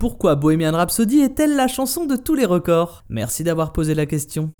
Pourquoi Bohemian Rhapsody est-elle la chanson de tous les records? Merci d'avoir posé la question.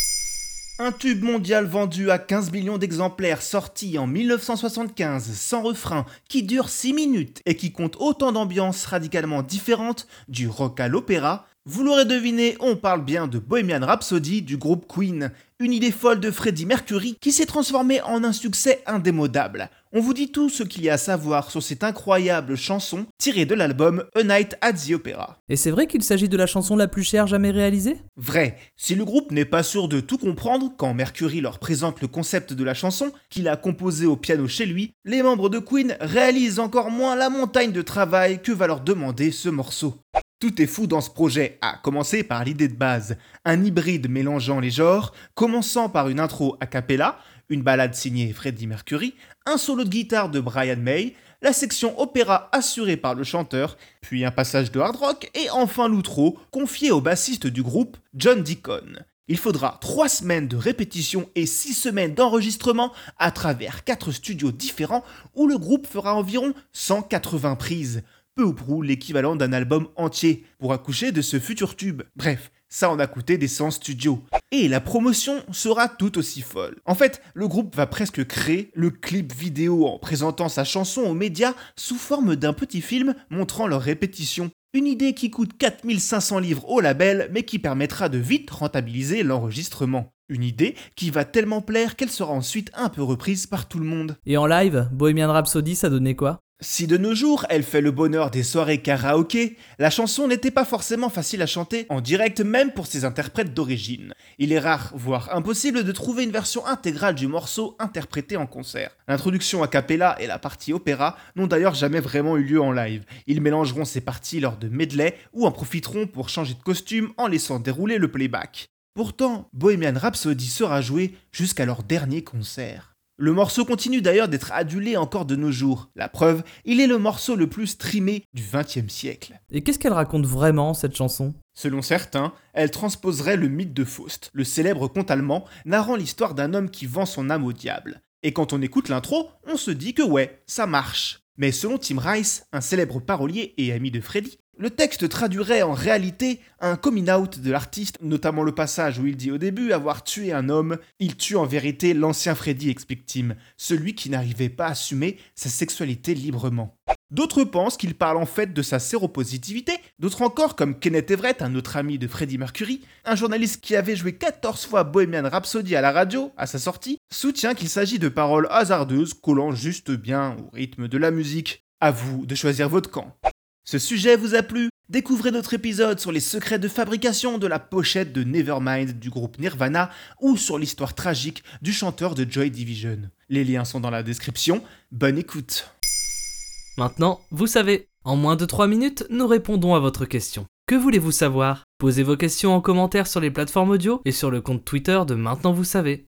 Un tube mondial vendu à 15 millions d'exemplaires sorti en 1975 sans refrain qui dure 6 minutes et qui compte autant d'ambiances radicalement différentes du rock à l'opéra, vous l'aurez deviné, on parle bien de Bohemian Rhapsody du groupe Queen, une idée folle de Freddie Mercury qui s'est transformée en un succès indémodable. On vous dit tout ce qu'il y a à savoir sur cette incroyable chanson tirée de l'album A Night at the Opera. Et c'est vrai qu'il s'agit de la chanson la plus chère jamais réalisée? Vrai, si le groupe n'est pas sûr de tout comprendre quand Mercury leur présente le concept de la chanson qu'il a composée au piano chez lui, les membres de Queen réalisent encore moins la montagne de travail que va leur demander ce morceau. Tout est fou dans ce projet, à commencer par l'idée de base, un hybride mélangeant les genres, commençant par une intro a cappella, une balade signée Freddie Mercury, un solo de guitare de Brian May, la section opéra assurée par le chanteur, puis un passage de hard rock, et enfin l'outro, confié au bassiste du groupe, John Deacon. Il faudra 3 semaines de répétition et 6 semaines d'enregistrement à travers 4 studios différents où le groupe fera environ 180 prises ou prou l'équivalent d'un album entier pour accoucher de ce futur tube. Bref, ça en a coûté des 100 studios. Et la promotion sera tout aussi folle. En fait, le groupe va presque créer le clip vidéo en présentant sa chanson aux médias sous forme d'un petit film montrant leur répétition. Une idée qui coûte 4500 livres au label, mais qui permettra de vite rentabiliser l'enregistrement. Une idée qui va tellement plaire qu'elle sera ensuite un peu reprise par tout le monde. Et en live, Bohemian Rhapsody, ça donnait quoi? Si de nos jours elle fait le bonheur des soirées karaoké, la chanson n'était pas forcément facile à chanter en direct même pour ses interprètes d'origine. Il est rare, voire impossible de trouver une version intégrale du morceau interprété en concert. L'introduction a cappella et la partie opéra n'ont d'ailleurs jamais vraiment eu lieu en live. Ils mélangeront ces parties lors de medley ou en profiteront pour changer de costume en laissant dérouler le playback. Pourtant, Bohemian Rhapsody sera joué jusqu'à leur dernier concert. Le morceau continue d'ailleurs d'être adulé encore de nos jours. La preuve, il est le morceau le plus streamé du XXe siècle. Et qu'est-ce qu'elle raconte vraiment, cette chanson? Selon certains, elle transposerait le mythe de Faust, le célèbre conte allemand narrant l'histoire d'un homme qui vend son âme au diable. Et quand on écoute l'intro, on se dit que ouais, ça marche. Mais selon Tim Rice, un célèbre parolier et ami de Freddy, le texte traduirait en réalité un coming out de l'artiste, notamment le passage où il dit au début avoir tué un homme. Il tue en vérité l'ancien Freddy, Tim, celui qui n'arrivait pas à assumer sa sexualité librement. D'autres pensent qu'il parle en fait de sa séropositivité, d'autres encore, comme Kenneth Everett, un autre ami de Freddie Mercury, un journaliste qui avait joué 14 fois Bohemian Rhapsody à la radio à sa sortie, soutient qu'il s'agit de paroles hasardeuses collant juste bien au rythme de la musique. À vous de choisir votre camp. Ce sujet vous a plu? Découvrez notre épisode sur les secrets de fabrication de la pochette de Nevermind du groupe Nirvana ou sur l'histoire tragique du chanteur de Joy Division. Les liens sont dans la description. Bonne écoute Maintenant, vous savez, en moins de 3 minutes, nous répondons à votre question. Que voulez-vous savoir? Posez vos questions en commentaire sur les plateformes audio et sur le compte Twitter de Maintenant vous savez.